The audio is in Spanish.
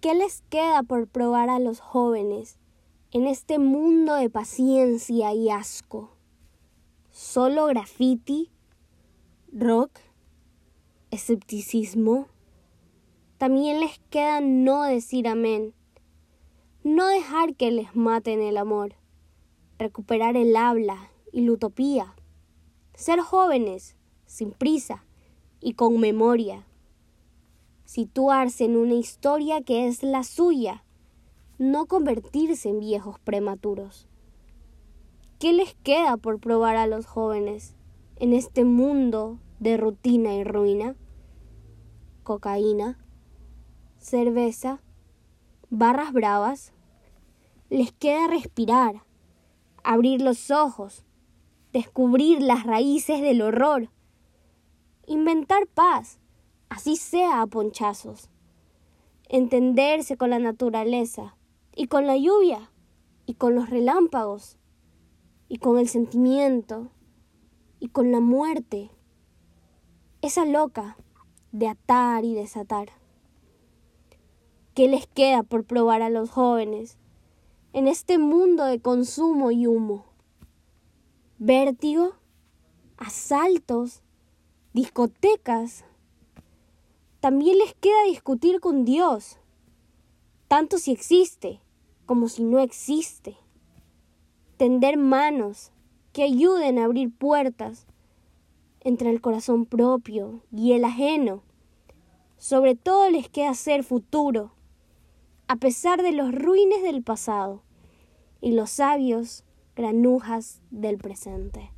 ¿Qué les queda por probar a los jóvenes en este mundo de paciencia y asco? ¿Solo graffiti? ¿Rock? ¿Escepticismo? También les queda no decir amén, no dejar que les maten el amor, recuperar el habla y la utopía, ser jóvenes, sin prisa y con memoria, situarse en una historia que es la suya, no convertirse en viejos prematuros. ¿Qué les queda por probar a los jóvenes en este mundo de rutina y ruina? Cocaína, cerveza, barras bravas. Les queda respirar, abrir los ojos, descubrir las raíces del horror, inventar paz, así sea a ponchazos, entenderse con la naturaleza y con la lluvia y con los relámpagos y con el sentimiento y con la muerte, esa loca de atar y desatar. ¿Qué les queda por probar a los jóvenes en este mundo de consumo y humo? Vértigo, asaltos, discotecas. También les queda discutir con Dios, tanto si existe como si no existe tender manos que ayuden a abrir puertas entre el corazón propio y el ajeno. Sobre todo les queda ser futuro, a pesar de los ruines del pasado y los sabios granujas del presente.